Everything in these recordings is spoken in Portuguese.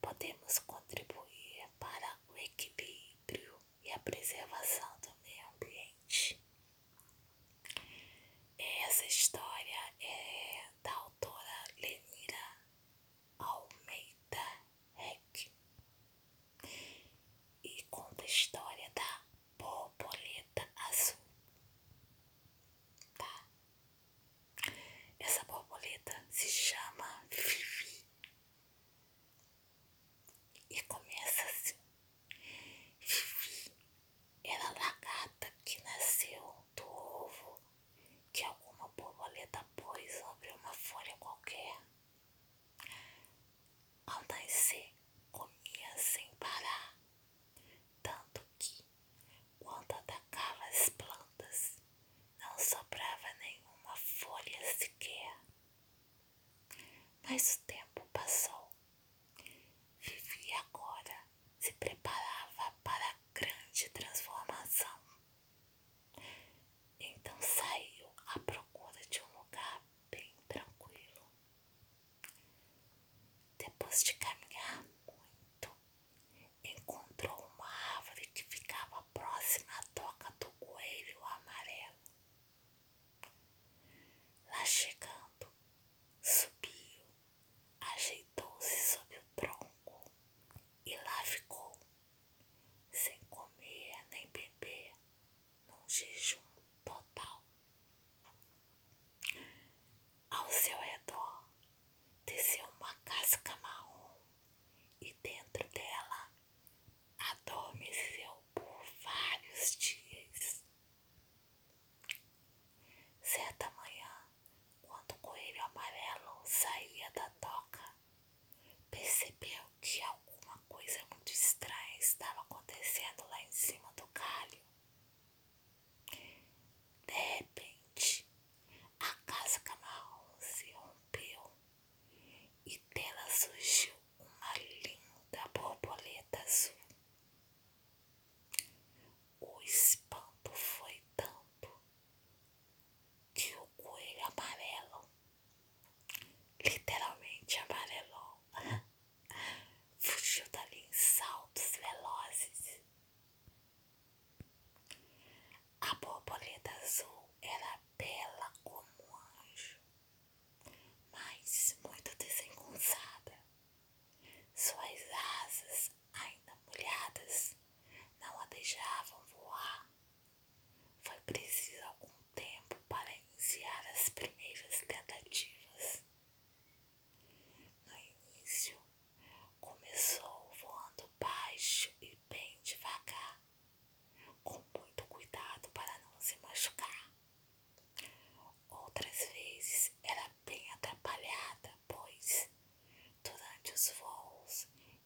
podemos contribuir para o equilíbrio e a preservação do meio ambiente. Essa história é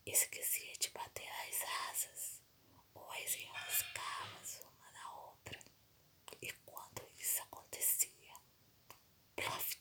esquecia de bater as asas ou as enroscavas uma na outra. E quando isso acontecia, plof,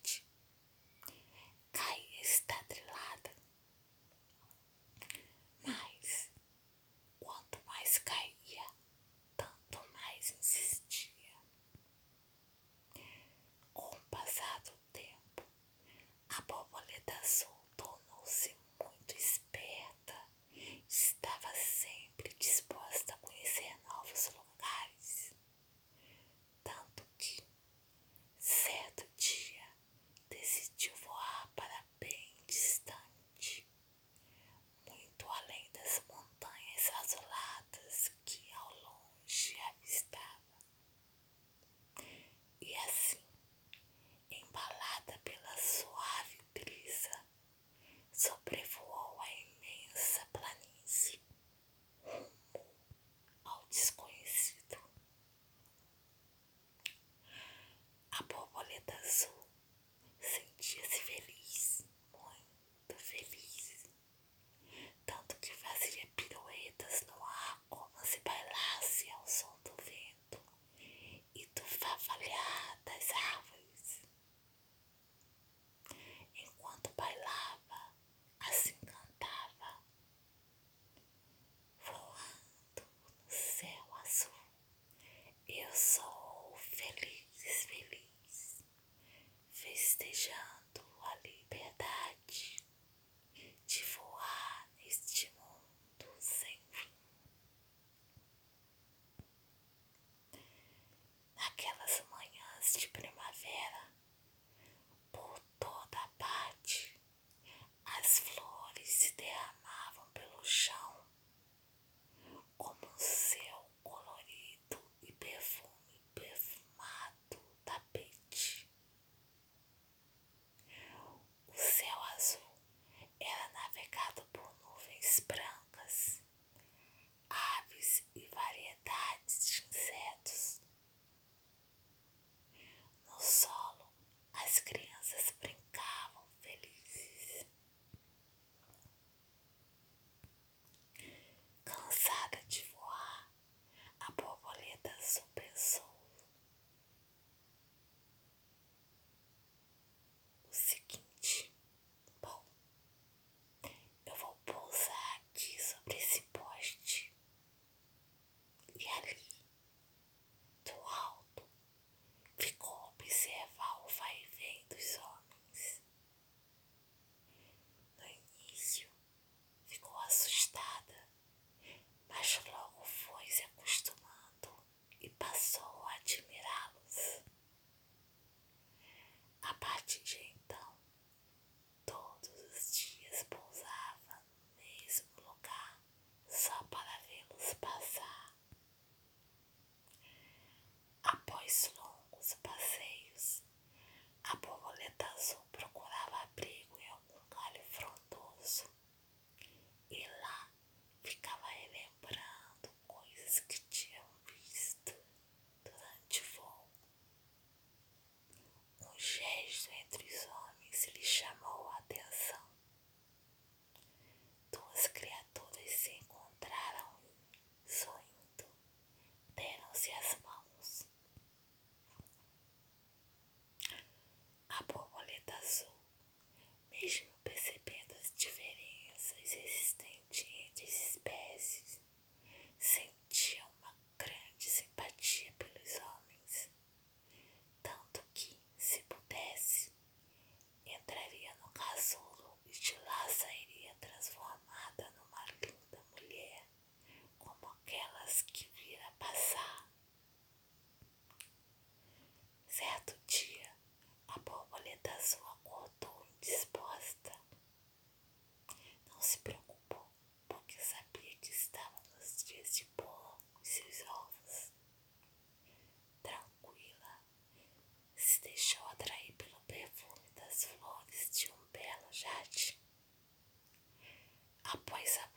stupid entre os homens lhe chamou Após saborear